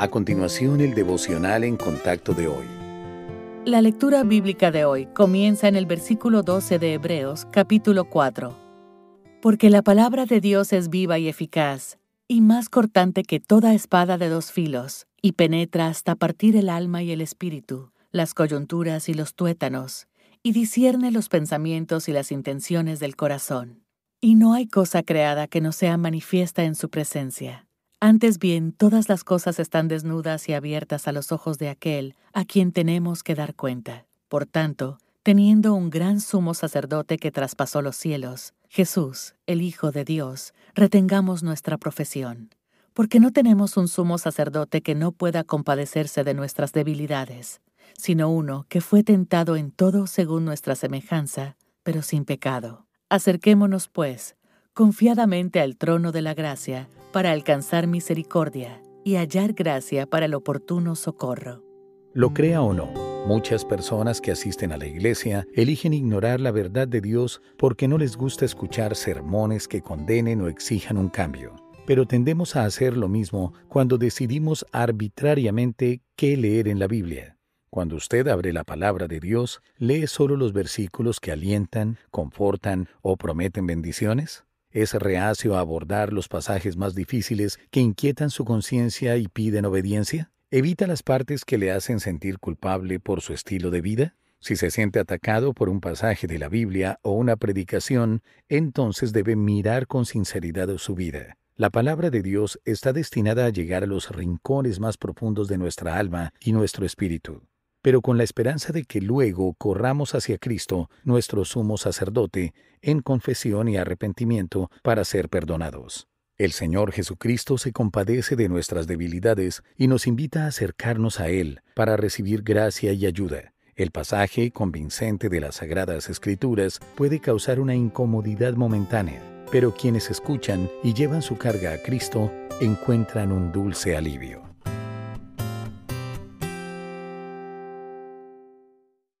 A continuación, el devocional en contacto de hoy. La lectura bíblica de hoy comienza en el versículo 12 de Hebreos, capítulo 4. Porque la palabra de Dios es viva y eficaz, y más cortante que toda espada de dos filos, y penetra hasta partir el alma y el espíritu, las coyunturas y los tuétanos, y discierne los pensamientos y las intenciones del corazón. Y no hay cosa creada que no sea manifiesta en su presencia antes bien, todas las cosas están desnudas y abiertas a los ojos de aquel a quien tenemos que dar cuenta. Por tanto, teniendo un gran sumo sacerdote que traspasó los cielos, Jesús, el Hijo de Dios, retengamos nuestra profesión. Porque no tenemos un sumo sacerdote que no pueda compadecerse de nuestras debilidades, sino uno que fue tentado en todo según nuestra semejanza, pero sin pecado. Acerquémonos, pues, confiadamente al trono de la gracia, para alcanzar misericordia y hallar gracia para el oportuno socorro. Lo crea o no, muchas personas que asisten a la iglesia eligen ignorar la verdad de Dios porque no les gusta escuchar sermones que condenen o exijan un cambio. Pero tendemos a hacer lo mismo cuando decidimos arbitrariamente qué leer en la Biblia. Cuando usted abre la palabra de Dios, ¿lee solo los versículos que alientan, confortan o prometen bendiciones? Es reacio a abordar los pasajes más difíciles que inquietan su conciencia y piden obediencia. ¿Evita las partes que le hacen sentir culpable por su estilo de vida? Si se siente atacado por un pasaje de la Biblia o una predicación, entonces debe mirar con sinceridad su vida. La palabra de Dios está destinada a llegar a los rincones más profundos de nuestra alma y nuestro espíritu pero con la esperanza de que luego corramos hacia Cristo, nuestro sumo sacerdote, en confesión y arrepentimiento para ser perdonados. El Señor Jesucristo se compadece de nuestras debilidades y nos invita a acercarnos a Él para recibir gracia y ayuda. El pasaje convincente de las Sagradas Escrituras puede causar una incomodidad momentánea, pero quienes escuchan y llevan su carga a Cristo encuentran un dulce alivio.